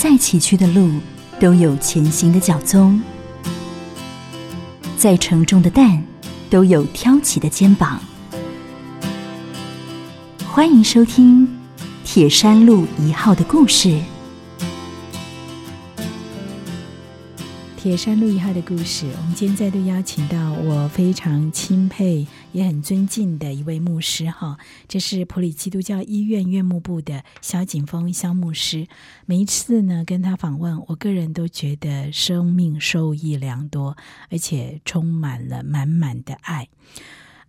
再崎岖的路都有前行的脚踪，再沉重的担都有挑起的肩膀。欢迎收听《铁山路一号》的故事。铁山路一号的故事，我们今天再度邀请到我非常钦佩也很尊敬的一位牧师哈，这是普里基督教医院院牧部的萧景峰萧牧师。每一次呢跟他访问，我个人都觉得生命受益良多，而且充满了满满的爱。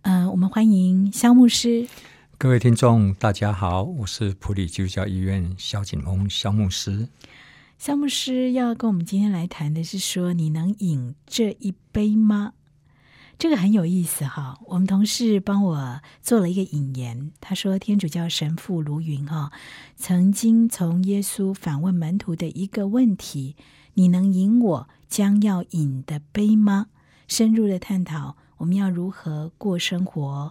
嗯，我们欢迎萧牧师。各位听众，大家好，我是普里基督教医院萧景峰萧牧师。肖牧师要跟我们今天来谈的是说，你能饮这一杯吗？这个很有意思哈。我们同事帮我做了一个引言，他说天主教神父卢云哈曾经从耶稣反问门徒的一个问题：“你能饮我将要饮的杯吗？”深入的探讨我们要如何过生活，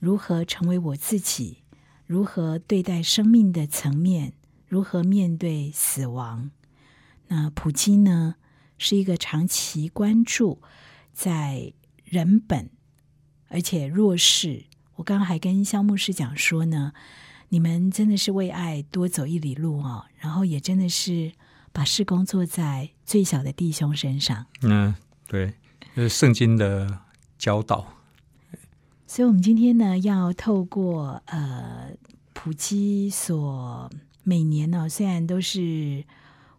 如何成为我自己，如何对待生命的层面。如何面对死亡？那普京呢？是一个长期关注在人本而且弱势。我刚刚还跟肖牧师讲说呢，你们真的是为爱多走一里路哦，然后也真的是把事工做在最小的弟兄身上。嗯，对，是圣经的教导。所以，我们今天呢，要透过呃普基所。每年呢，虽然都是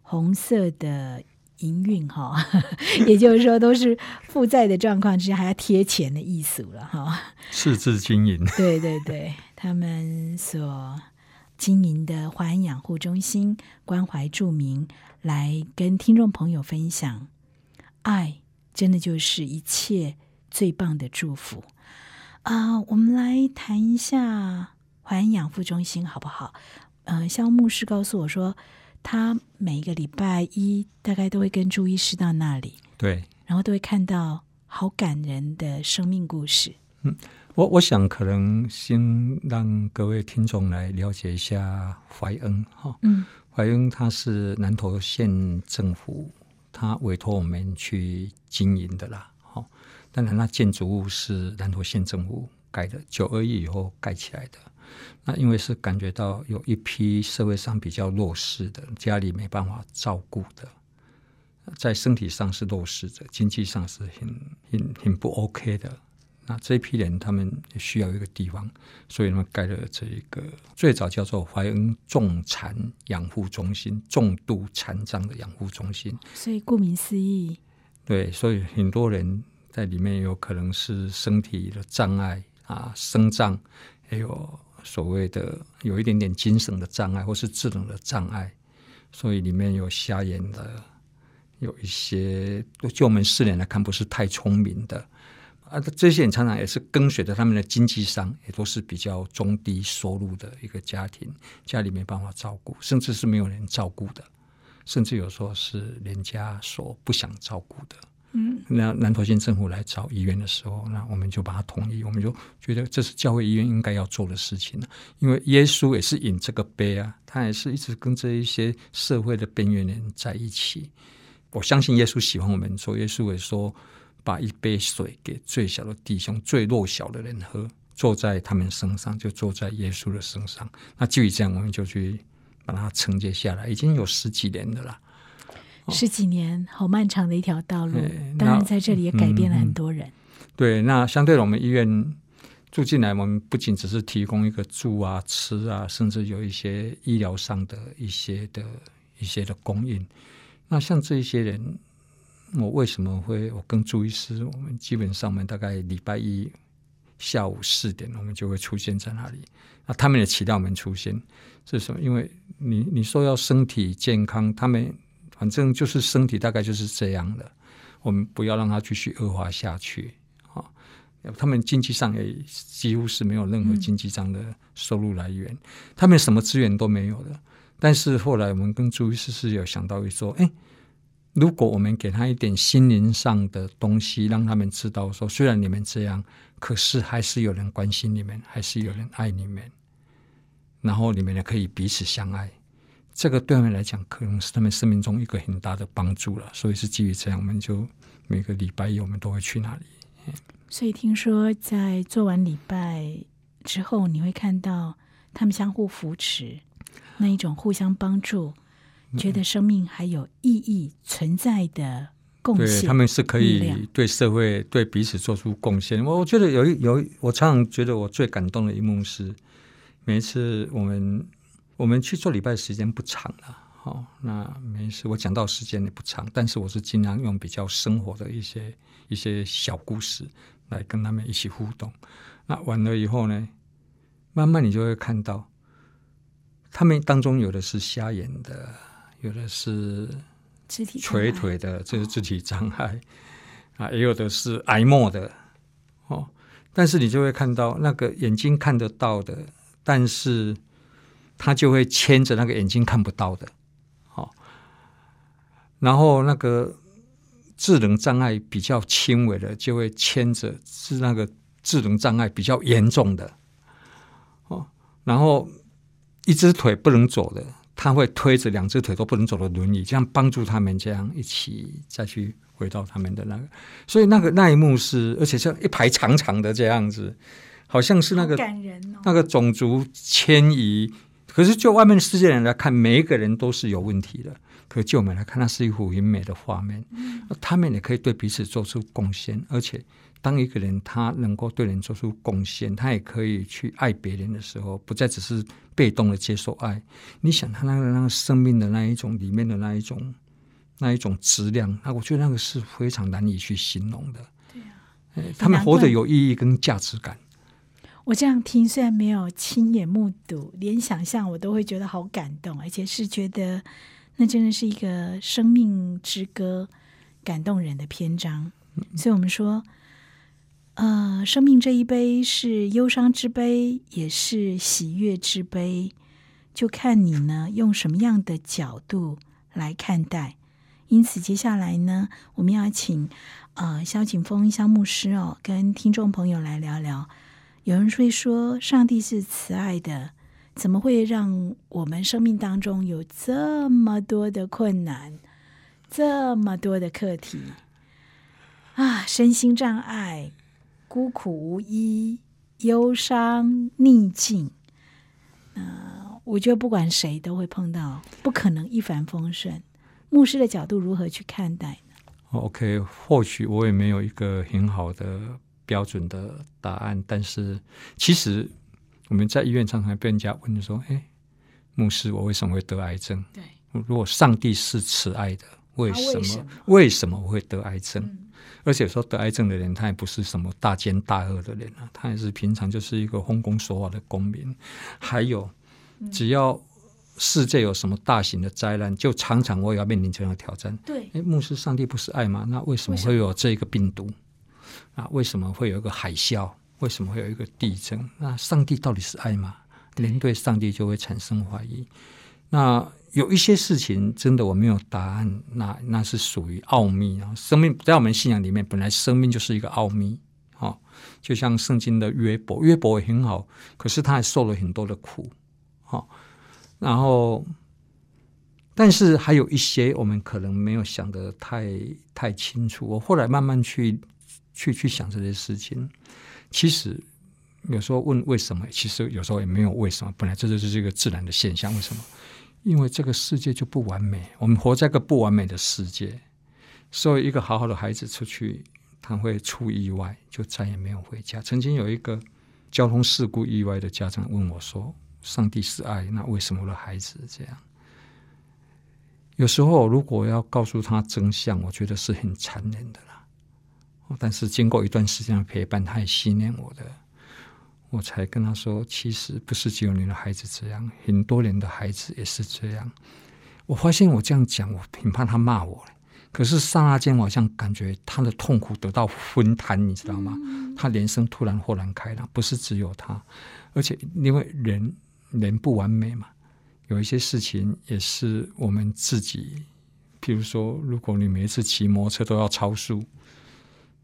红色的营运哈，也就是说都是负债的状况之下，还要贴钱的意思了哈。赤字经营，对对对，他们所经营的华安养护中心关怀著名，来跟听众朋友分享，爱真的就是一切最棒的祝福啊！我们来谈一下华安养护中心好不好？嗯，像牧师告诉我说，他每一个礼拜一大概都会跟朱医师到那里，对，然后都会看到好感人的生命故事。嗯，我我想可能先让各位听众来了解一下怀恩哈。嗯，怀恩他是南投县政府他委托我们去经营的啦。好，当然那建筑物是南投县政府盖的，九二一以后盖起来的。那因为是感觉到有一批社会上比较弱势的，家里没办法照顾的，在身体上是弱势的，经济上是很很很不 OK 的。那这一批人，他们需要一个地方，所以他们盖了这一个最早叫做怀恩重残养护中心，重度残障的养护中心。所以顾名思义，对，所以很多人在里面有可能是身体的障碍啊，生障，还有。所谓的有一点点精神的障碍，或是智能的障碍，所以里面有瞎眼的，有一些就我们四年来看不是太聪明的啊，这些人常常也是跟随着他们的经济上，也都是比较中低收入的一个家庭，家里没办法照顾，甚至是没有人照顾的，甚至有时候是人家所不想照顾的。嗯，那南投县政府来找医院的时候，那我们就把它同意，我们就觉得这是教会医院应该要做的事情了。因为耶稣也是饮这个杯啊，他也是一直跟这一些社会的边缘人在一起。我相信耶稣喜欢我们做，耶稣也说把一杯水给最小的弟兄、最弱小的人喝，坐在他们身上，就坐在耶稣的身上。那基于这样，我们就去把它承接下来，已经有十几年的了。十几年，好漫长的一条道路。当然，在这里也改变了很多人。对，那相对我们医院住进来，我们不仅只是提供一个住啊、吃啊，甚至有一些医疗上的一些的一些的供应。那像这一些人，我为什么会我跟朱医师，我们基本上我们大概礼拜一下午四点，我们就会出现在那里。那他们也期待我们出现，是什么？因为你你说要身体健康，他们。反正就是身体大概就是这样的，我们不要让它继续恶化下去啊！他们经济上也几乎是没有任何经济上的收入来源，他们什么资源都没有的。但是后来我们跟朱医师是有想到说，哎，如果我们给他一点心灵上的东西，让他们知道说，虽然你们这样，可是还是有人关心你们，还是有人爱你们，然后你们也可以彼此相爱。这个对他们来讲，可能是他们生命中一个很大的帮助了。所以是基于这样，我们就每个礼拜一我们都会去那里。所以听说在做完礼拜之后，你会看到他们相互扶持，那一种互相帮助，觉得生命还有意义存在的贡对献。他们是可以对社会、对彼此做出贡献。我我觉得有一有一，我常常觉得我最感动的一幕是，每一次我们我们去做礼拜的时间不长了，哦，那没事我讲到时间也不长，但是我是尽量用比较生活的一些一些小故事来跟他们一起互动。那完了以后呢，慢慢你就会看到，他们当中有的是瞎眼的，有的是肢体垂腿的，这是肢体障碍啊，也有的是癌末的哦。但是你就会看到那个眼睛看得到的，但是他就会牵着那个眼睛看不到的，哦。然后那个智能障碍比较轻微的，就会牵着是那个智能障碍比较严重的，哦。然后一只腿不能走的，他会推着两只腿都不能走的轮椅，这样帮助他们这样一起再去回到他们的那个。所以那个那一幕是，而且像一排长长的这样子，好像是那个哦。那个种族迁移。可是就外面的世界人来看，每一个人都是有问题的。可就我们来看，那是一幅很美的画面。他们也可以对彼此做出贡献，而且当一个人他能够对人做出贡献，他也可以去爱别人的时候，不再只是被动的接受爱。你想他那个那个生命的那一种里面的那一种那一种质量，那我觉得那个是非常难以去形容的。对啊，哎他们活得有意义跟价值感。我这样听，虽然没有亲眼目睹，连想象我都会觉得好感动，而且是觉得那真的是一个生命之歌，感动人的篇章。所以我们说，呃，生命这一杯是忧伤之杯，也是喜悦之杯，就看你呢用什么样的角度来看待。因此，接下来呢，我们要请呃萧景峰萧牧师哦，跟听众朋友来聊聊。有人会说，上帝是慈爱的，怎么会让我们生命当中有这么多的困难，这么多的课题啊？身心障碍、孤苦无依、忧伤、逆境，呃，我觉得不管谁都会碰到，不可能一帆风顺。牧师的角度如何去看待呢？OK，或许我也没有一个很好的标准的答案，但是其实我们在医院常常被人家问说：“哎，牧师，我为什么会得癌症？对，如果上帝是慈爱的，为什么为什么我会得癌症？嗯而且说得癌症的人，他也不是什么大奸大恶的人啊，他也是平常就是一个奉公守法的公民。还有，嗯只要世界有什么大型的灾难，就常常我也要面临这样的挑战。对，哎，牧师，上帝不是爱吗？那为什么会有这个病毒？啊，为什么会有一个海啸？为什么会有一个地震？那上帝到底是爱吗？人对上帝就会产生怀疑。那有一些事情真的我没有答案，那那是属于奥秘啊。生命在我们信仰里面，本来生命就是一个奥秘。哦，就像圣经的约伯，约伯也很好，可是他还受了很多的苦。哦，然后，但是还有一些我们可能没有想得太太清楚。我后来慢慢去去去想这些事情，其实有时候问为什么，其实有时候也没有为什么。本来这就是一个自然的现象，为什么？因为这个世界就不完美，我们活在个不完美的世界，所以一个好好的孩子出去，他会出意外，就再也没有回家。曾经有一个交通事故意外的家长问我说：“上帝是爱，那为什么我的孩子这样？”有时候，如果要告诉他真相，我觉得是很残忍的啦。但是经过一段时间的陪伴，他也信任我的，我才跟他说，其实不是只有你的孩子这样，很多人的孩子也是这样。我发现我这样讲，我很怕他骂我了。可是刹那间，我好像感觉他的痛苦得到分摊，你知道吗？他人生突然豁然开朗，不是只有他，而且因为人人不完美嘛。有一些事情也是我们自己，譬如说，如果你每一次骑摩托车都要超速，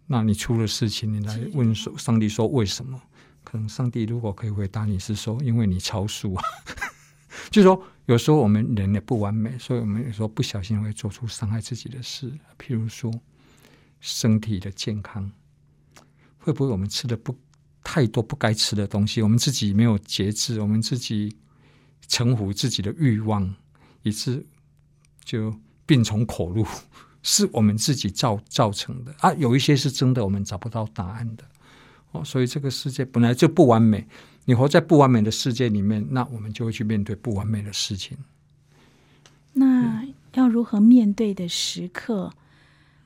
那你出了事情，你来问说上帝说为什么？可能上帝如果可以回答你是说，因为你超速啊，就是说，有时候我们人也不完美，所以我们有时候不小心会做出伤害自己的事。譬如说，身体的健康，会不会我们吃的不太多不该吃的东西，我们自己没有节制，我们自己臣服自己的欲望，以致就病从口入，是我们自己造造成的啊。有一些是真的，我们找不到答案的哦。所以这个世界本来就不完美。你活在不完美的世界里面，那我们就会去面对不完美的事情。那要如何面对的时刻？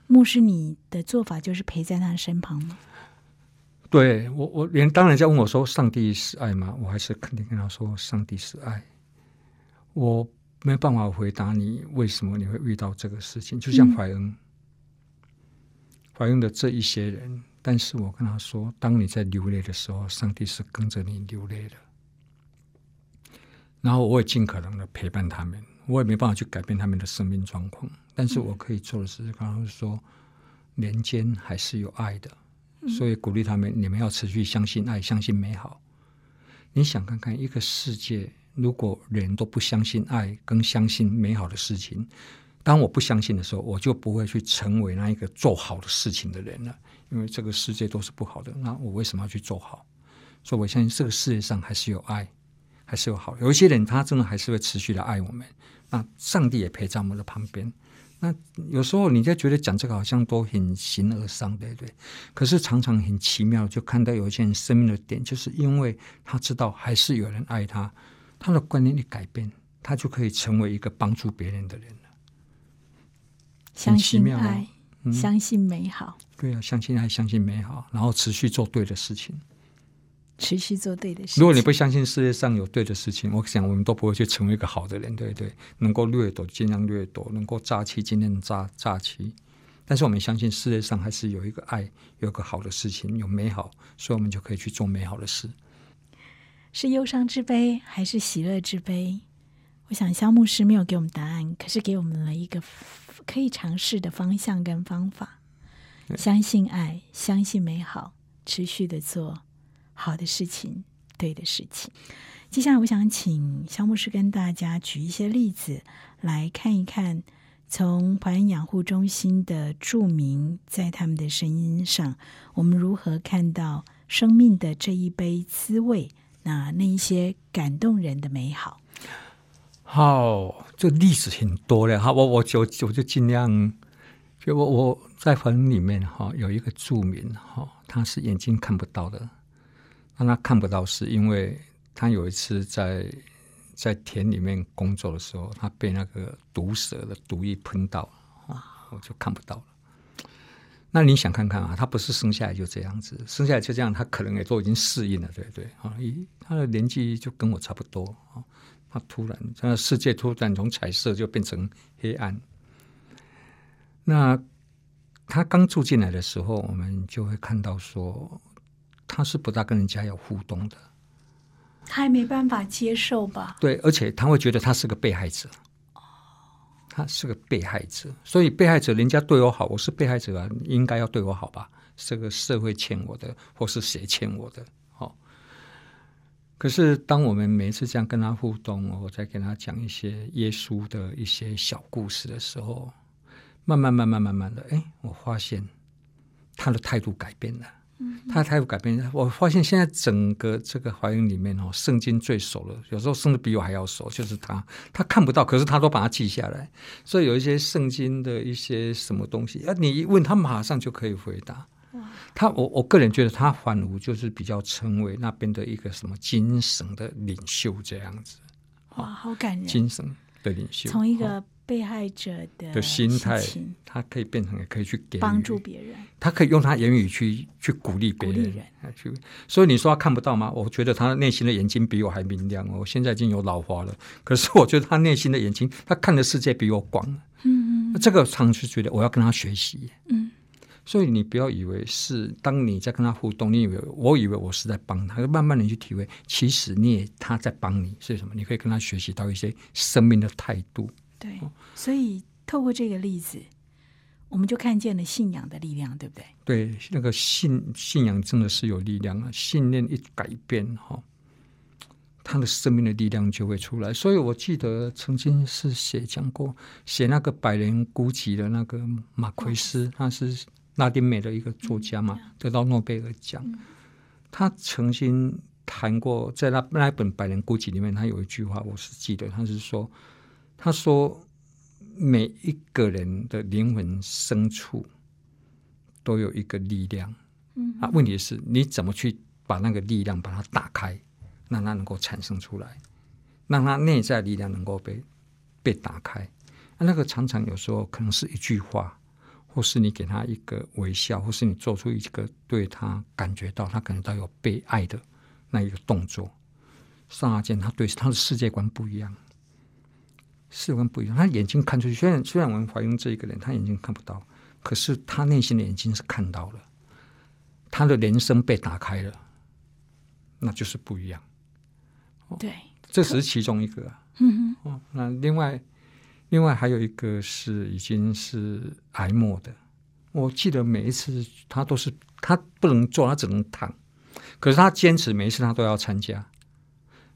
牧师，你的做法就是陪在他身旁吗？对我，我连当人家问我说“上帝是爱吗”，我还是肯定跟他说“上帝是爱”。我没有办法回答你为什么你会遇到这个事情，就像怀恩，怀恩的这一些人。但是我跟他说，当你在流泪的时候，上帝是跟着你流泪的。然后我也尽可能的陪伴他们，我也没办法去改变他们的生命状况。但是我可以做的是，刚刚说，人间还是有爱的，所以鼓励他们，你们要持续相信爱，相信美好。你想看看一个世界，如果人都不相信爱，跟相信美好的事情，当我不相信的时候，我就不会去成为那一个做好的事情的人了。因为这个世界都是不好的，那我为什么要去做好？所以我相信这个世界上还是有爱，还是有好。有一些人他真的还是会持续的爱我们，那上帝也陪在我们的旁边。那有时候你就觉得讲这个好像都很形而上，对不对？可是常常很奇妙，就看到有一些人生命的点，就是因为他知道还是有人爱他，他的观念一改变，他就可以成为一个帮助别人的人了。相信爱。相信美好，对啊，相信爱，相信美好，然后持续做对的事情，持续做对的事情。如果你不相信世界上有对的事情，我想我们都不会去成为一个好的人，对不对？能够掠夺尽量掠夺，能够诈欺尽量诈诈欺。但是我们相信世界上还是有一个爱，有一个好的事情，有美好，所以我们就可以去做美好的事。是忧伤之悲，还是喜乐之悲？我想肖牧师没有给我们答案，可是给我们了一个可以尝试的方向跟方法。相信爱，相信美好，持续的做好的事情，对的事情。接下来，我想请肖牧师跟大家举一些例子，来看一看从怀恩养护中心的著名在他们的声音上，我们如何看到生命的这一杯滋味，那那一些感动人的美好。好，这例子很多了哈，我我就我就尽量，就我我在坟里面哈，有一个著名哈，他是眼睛看不到的，那他看不到是因为他有一次在在田里面工作的时候，他被那个毒蛇的毒液喷到啊，我就看不到了。那你想看看啊，他不是生下来就这样子，生下来就这样，他可能也都已经适应了，对不对？啊，咦，他的年纪就跟我差不多啊。他突然，这个世界突然从彩色就变成黑暗。那他刚住进来的时候，我们就会看到说，他是不大跟人家有互动的。他还没办法接受吧？对，而且他会觉得他是个被害者。他是个被害者，所以被害者人家对我好，我是被害者啊，应该要对我好吧？这个社会欠我的，或是谁欠我的？哦可是，当我们每一次这样跟他互动，我在跟他讲一些耶稣的一些小故事的时候，慢慢、慢慢、慢慢的，哎，我发现他的态度改变了。嗯，他的态度改变，我发现现在整个这个怀孕里面哦，圣经最熟了，有时候甚至比我还要熟，就是他。他看不到，可是他都把它记下来。所以有一些圣经的一些什么东西，啊，你一问他，马上就可以回答。他我我个人觉得他反而就是比较成为那边的一个什么精神的领袖这样子，哇，好感人！精神的领袖，从一个被害者的的心态，他可以变成也可以去给帮助别人，他可以用他言语去去鼓励别人，去。所以你说他看不到吗？我觉得他内心的眼睛比我还明亮哦。我现在已经有老花了，可是我觉得他内心的眼睛，他看的世界比我广。嗯嗯，这个常是觉得我要跟他学习。嗯。所以你不要以为是当你在跟他互动，你以为我以为我是在帮他，慢慢的去体会，其实你也他在帮你，是什么？你可以跟他学习到一些生命的态度。对，所以透过这个例子，我们就看见了信仰的力量，对不对？对，那个信信仰真的是有力量啊！信念一改变，哈，他的生命的力量就会出来。所以我记得曾经是写讲过，写那个百年孤寂的那个马奎斯，他是拉丁美的一个作家嘛，得到诺贝尔奖。他曾经谈过，在那那本《百年孤寂》里面，他有一句话，我是记得，他是说，他说每一个人的灵魂深处都有一个力量。嗯啊，问题是你怎么去把那个力量把它打开？让它能够产生出来，让它内在力量能够被被打开。那个常常有时候可能是一句话，或是你给他一个微笑，或是你做出一个对他感觉到他感觉到有被爱的那一个动作。刹那间，他对他的世界观不一样，世界观不一样。他眼睛看出去，虽然虽然我们怀疑这一个人，他眼睛看不到，可是他内心的眼睛是看到了，他的人生被打开了，那就是不一样。对，这只是其中一个。嗯哼，哦，那另外，另外还有一个是已经是癌末的。我记得每一次他都是他不能坐，他只能躺，可是他坚持每一次他都要参加。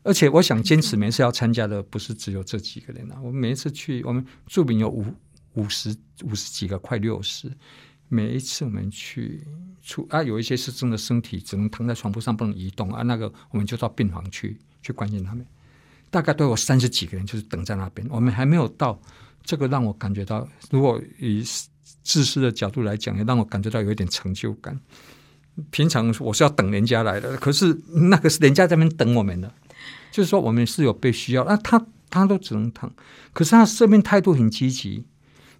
而且我想坚持每次要参加的不是只有这几个人啊，我们每一次去，我们著名有五五十五十几个，快六十。每一次我们去出啊，有一些是真的身体只能躺在床铺上不能移动啊，那个我们就到病房去。去关心他们，大概都有三十几个人，就是等在那边。我们还没有到，这个让我感觉到，如果以自私的角度来讲，也让我感觉到有一点成就感。平常我是要等人家来的，可是那个是人家在那边等我们的，就是说我们是有被需要。那他他都只能躺，可是他生命态度很积极，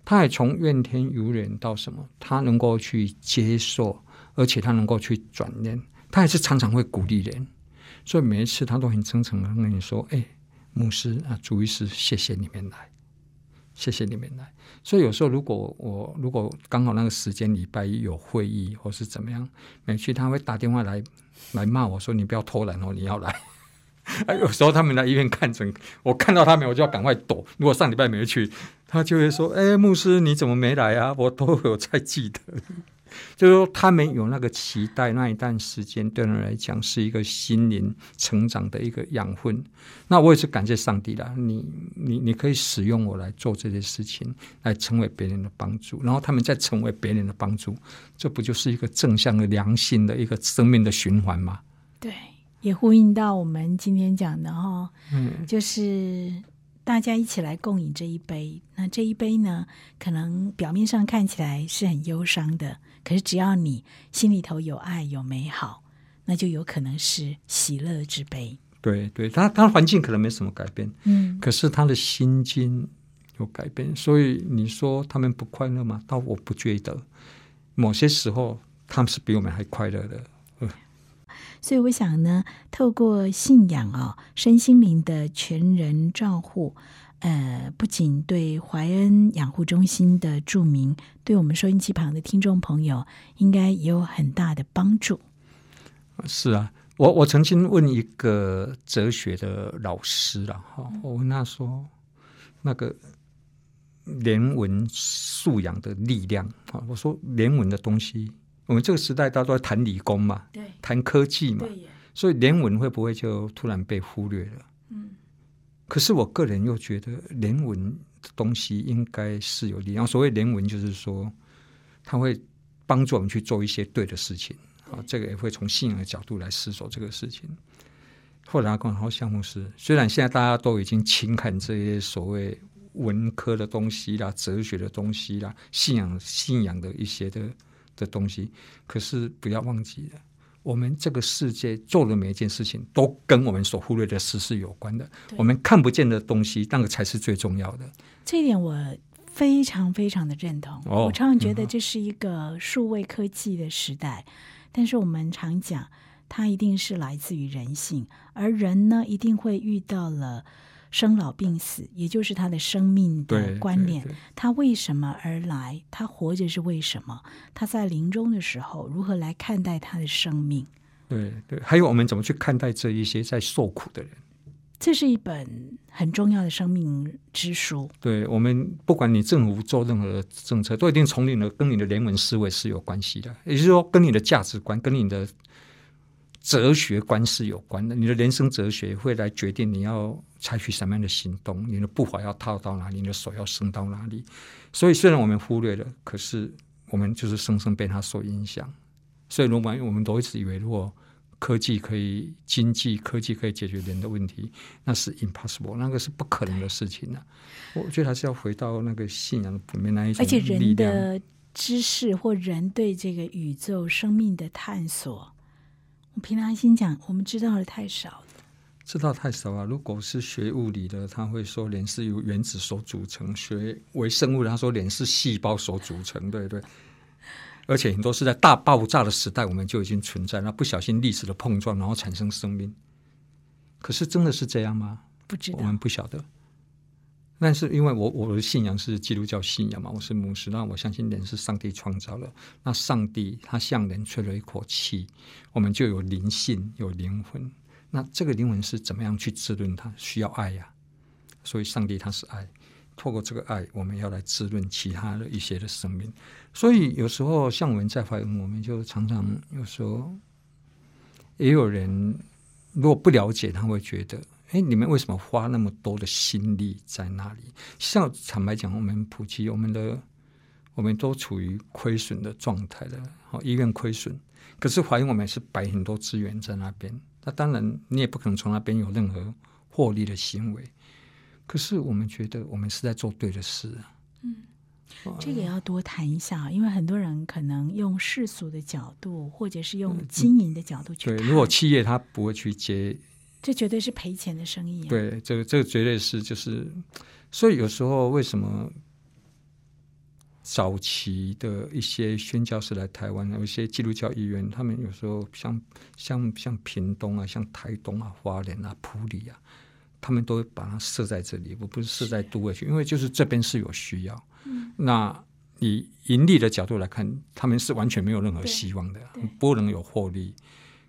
他也从怨天尤人到什么，他能够去接受，而且他能够去转念，他也是常常会鼓励人。所以每一次他都很真诚的跟你说：“哎，牧师啊，主医师，谢谢你们来，谢谢你们来。”所以有时候如果我如果刚好那个时间礼拜一有会议或是怎么样，每次他会打电话来来骂我说：“你不要偷懒哦，你要来。” 哎，有时候他们来医院看诊，我看到他们我就要赶快躲。如果上礼拜没去，他就会说：“哎，牧师你怎么没来啊？我都有在记得。”就是说，他们有那个期待，那一段时间对人来讲是一个心灵成长的一个养分。那我也是感谢上帝的，你你你可以使用我来做这些事情，来成为别人的帮助，然后他们再成为别人的帮助，这不就是一个正向的、良性的一个生命的循环吗？对，也呼应到我们今天讲的哈，嗯，就是大家一起来共饮这一杯。那这一杯呢，可能表面上看起来是很忧伤的。可是，只要你心里头有爱、有美好，那就有可能是喜乐之杯。对，对他，他环境可能没什么改变，嗯，可是他的心境有改变。所以你说他们不快乐吗？倒我不觉得，某些时候他们是比我们还快乐的。所以我想呢，透过信仰哦，身心灵的全人照护。呃，不仅对怀恩养护中心的著名，对我们收音机旁的听众朋友，应该也有很大的帮助。是啊，我我曾经问一个哲学的老师了哈，我问他说，那个人文素养的力量啊，我说人文的东西，我们这个时代大家都在谈理工嘛，对，谈科技嘛，所以人文会不会就突然被忽略了？嗯。可是我个人又觉得，人文的东西应该是有力量。所谓人文，就是说，它会帮助我们去做一些对的事情。啊，这个也会从信仰的角度来思索这个事情。后来跟我说，项目是虽然现在大家都已经轻看这些所谓文科的东西啦、哲学的东西啦、信仰信仰的一些的的东西，可是不要忘记了。我们这个世界做的每一件事情，都跟我们所忽略的事是有关的。我们看不见的东西，那个才是最重要的。这一点我非常非常的认同。我常常觉得这是一个数位科技的时代，但是我们常讲，它一定是来自于人性，而人呢，一定会遇到了。生老病死，也就是他的生命的观念。他为什么而来？他活着是为什么？他在临终的时候如何来看待他的生命？对对，还有我们怎么去看待这一些在受苦的人？这是一本很重要的生命之书。对我们，不管你政府做任何政策，都一定从你的跟你的人文思维是有关系的。也就是说，跟你的价值观、跟你的哲学观是有关的，你的人生哲学会来决定你要采取什么样的行动，你的步伐要踏到哪里，你的手要伸到哪里。所以虽然我们忽略了，可是我们就是深深被它所影响。所以，如果我们都一直以为，如果科技可以经济，科技可以解决人的问题，那是 impossible，那个是不可能的事情呢。我觉得还是要回到那个信仰里面那一种而且人的知识或人对这个宇宙生命的探索，我平常心讲，我们知道的太少了。知道太少了！如果是学物理的，他会说脸是由原子所组成；学微生物的，他说脸是细胞所组成，对对。而且很多是在大爆炸的时代，我们就已经存在，那不小心历史的碰撞，然后产生生命。可是真的是这样吗？不知道，我们不晓得。但是因为我我的信仰是基督教信仰嘛，我是牧师，那我相信人是上帝创造了。那上帝他向人吹了一口气，我们就有灵性，有灵魂。那这个灵魂是怎么样去滋润它？需要爱呀。所以上帝他是爱。透过这个爱，我们要来滋润其他的一些的生命。所以有时候像我们在怀孕，我们就常常有时候也有人如果不了解，他会觉得：哎，你们为什么花那么多的心力在那里？像坦白讲，我们普及我们的，我们都处于亏损的状态的，好医院亏损。可是怀孕，我们是摆很多资源在那边。那当然，你也不可能从那边有任何获利的行为。可是我们觉得我们是在做对的事啊。嗯，这个要多谈一下，因为很多人可能用世俗的角度，或者是用经营的角度去对。如果企业他不会去接，这绝对是赔钱的生意。对，这个这个绝对是就是，所以有时候为什么早期的一些宣教士来台湾，有一些基督教医院，他们有时候像像像屏东啊，像台东啊、花莲啊、埔里啊。他们都把它设在这里，我不是设在都会区，因为就是这边是有需要。嗯，那以盈利的角度来看，他们是完全没有任何希望的，不能有获利。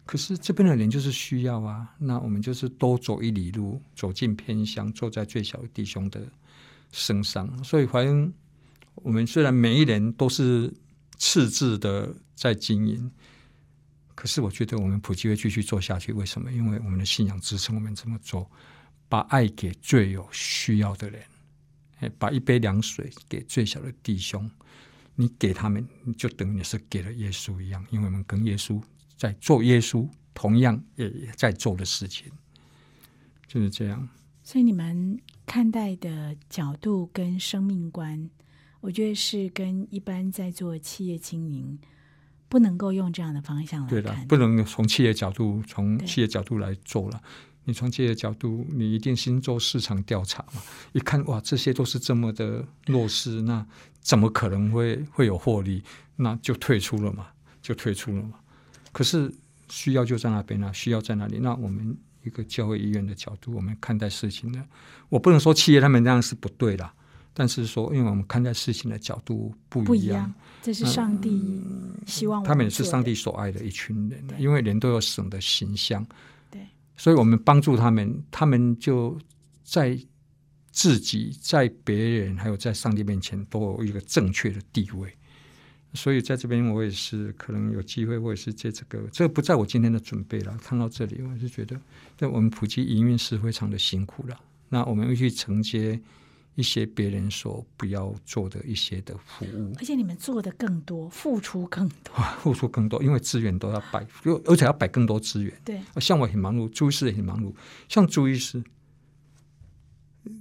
可是这边的人就是需要啊，那我们就是多走一里路，走进偏乡，坐在最小的弟兄的身上。所以，反正我们虽然每一人都是赤字的在经营，可是我觉得我们普及会继续做下去。为什么？因为我们的信仰支撑我们这么做。把爱给最有需要的人，把一杯凉水给最小的弟兄，你给他们，就等于是给了耶稣一样，因为我们跟耶稣在做耶稣同样也在做的事情，就是这样。所以你们看待的角度跟生命观，我觉得是跟一般在做企业经营不能够用这样的方向来对的，不能从企业角度从企业角度来做了。你从企业角度，你一定先做市场调查嘛？一看哇，这些都是这么的弱势，那怎么可能会会有获利？那就退出了嘛，就退出了嘛。可是需要就在那边啊，需要在那里。那我们一个教会医院的角度，我们看待事情呢，我不能说企业他们那样是不对的，但是说，因为我们看待事情的角度不一样，这是上帝希望他们也是上帝所爱的一群人，因为人都有神的形象。对所以我们帮助他们，他们就在自己、在别人，还有在上帝面前，都有一个正确的地位。所以在这边，我也是可能有机会，我也是借这个，这个不在我今天的准备了。看到这里，我是觉得，在我们普及营运是非常的辛苦了。那我们会去承接。一些别人所不要做的一些的服务，而且你们做的更多，付出更多，付出更多，因为资源都要摆，又而且要摆更多资源。对，像我很忙碌，朱医师也很忙碌。像朱医师，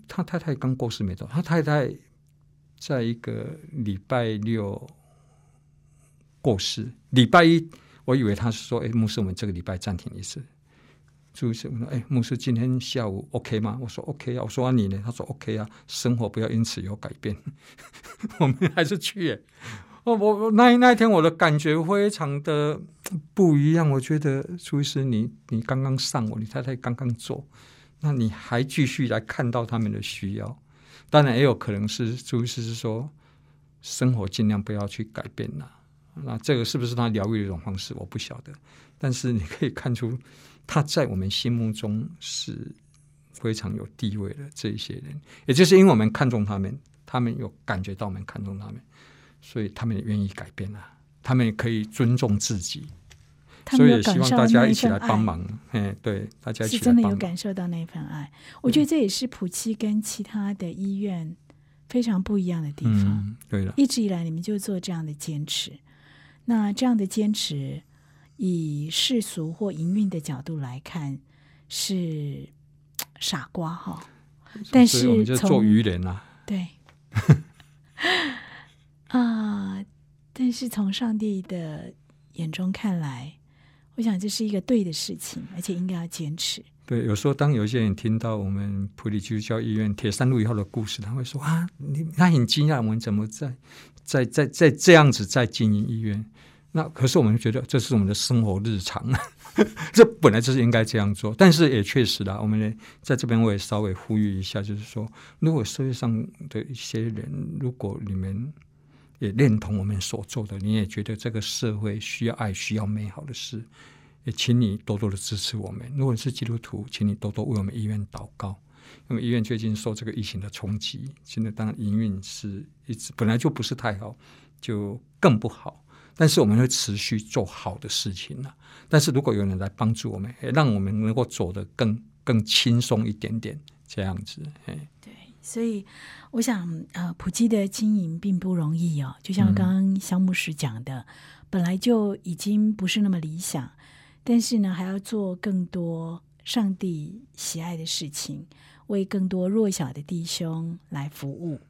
他太太刚过世没多，他太太在一个礼拜六过世，礼拜一，我以为他是说，哎，牧师，我们这个礼拜暂停一次。朱医师我说：“哎，牧师，今天下午 OK 吗？”我说：“OK 啊。”我说：“你呢？”他说：“OK 啊。”生活不要因此有改变，我们还是去。哦，我那那一天我的感觉非常的不一样。我觉得朱医师，你你刚刚上我，你太太刚刚做，那你还继续来看到他们的需要。当然也有可能是朱医师是说，生活尽量不要去改变了。那这个是不是他疗愈的一种方式？我不晓得。但是你可以看出。他在我们心目中是非常有地位的这一些人，也就是因为我们看重他们，他们有感觉到我们看重他们，所以他们也愿意改变啊。他们也可以尊重自己，所以也希望大家一起来帮忙。哎，对，大家一起是真的有。感受到那份爱。我觉得这也是普七跟其他的医院非常不一样的地方。嗯，对了，一直以来，你们就做这样的坚持。那这样的坚持，以世俗或营运的角度来看，是 傻瓜哈。但是我们就做愚人啊。对，啊、但是从上帝的眼中看来，我想这是一个对的事情，而且应该要坚持。对，有时候当有一些人听到我们普利基督教医院铁山路以后的故事，他会说啊，你他很惊讶，我们怎么在在在在这样子在经营医院？那可是我们觉得这是我们的生活日常，这本来就是应该这样做。但是也确实啦，我们在这边我也稍微呼吁一下，就是说，如果社会上的一些人，如果你们也认同我们所做的，你也觉得这个社会需要爱、需要美好的事，也请你多多的支持我们。如果是基督徒，请你多多为我们医院祷告，因为医院最近受这个疫情的冲击，现在当然营运是一直本来就不是太好，就更不好。但是我们会持续做好的事情了、但是如果有人来帮助我们，也让我们能够走得更更轻松一点点，这样子，哎，对，所以我想，呃，普及的经营并不容易哦。就像刚刚肖牧师讲的，本来就已经不是那么理想，但是呢，还要做更多上帝喜爱的事情，为更多弱小的弟兄来服务，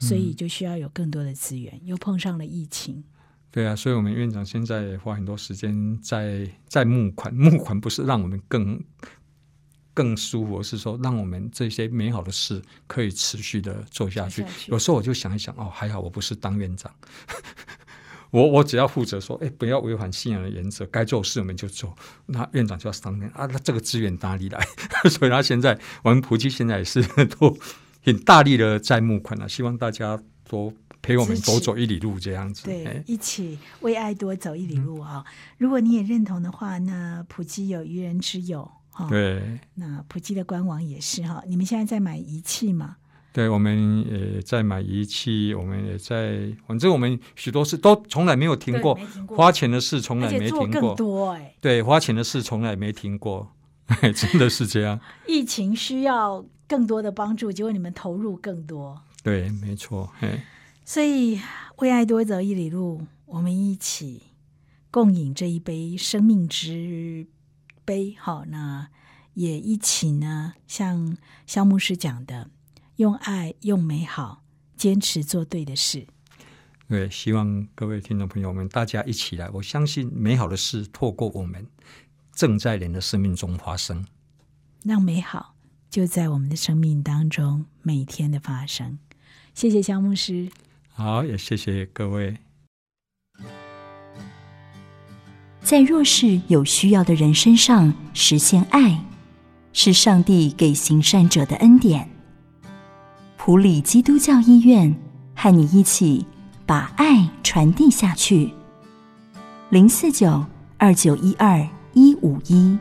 所以就需要有更多的资源。又碰上了疫情，对啊，所以我们院长现在也花很多时间在在募款，募款不是让我们更更舒服，而是说让我们这些美好的事可以持续的做下去。下去有时候我就想一想，哦，还好我不是当院长，我 我只要负责说，哎，不要违反信仰的原则，该做事我们就做。那院长就要商量啊，那这个资源哪里来？所以他现在我们普及现在也是都很大力的在募款了、希望大家多陪我们支持走走一里路这样子。对哎，一起为爱多走一里路啊、如果你也认同的话，那普及有愚人之友哈。对那普及的官网也是哈，你们现在在买仪器吗？对，我们也在买仪器，我们也在，反正我们许多事都从来没有停过停，过花钱的事从而来没停过。多哎、对，花钱的事从来没停过，真的是这样。疫情需要更多的帮助，结果你们投入更多，对，没错。嘿，所以为爱多走一里路，我们一起共饮这一杯生命之杯。好，那也一起呢，像肖牧师讲的，用爱、用美好，坚持做对的事。对，希望各位听众朋友们大家一起来，我相信美好的事透过我们正在人的生命中发生。让美好就在我们的生命当中每天的发生。谢谢肖牧师。好，也谢谢各位。在弱势有需要的人身上实现爱，是上帝给行善者的恩典。普里基督教医院和你一起把爱传递下去。零四九二九一二一五一。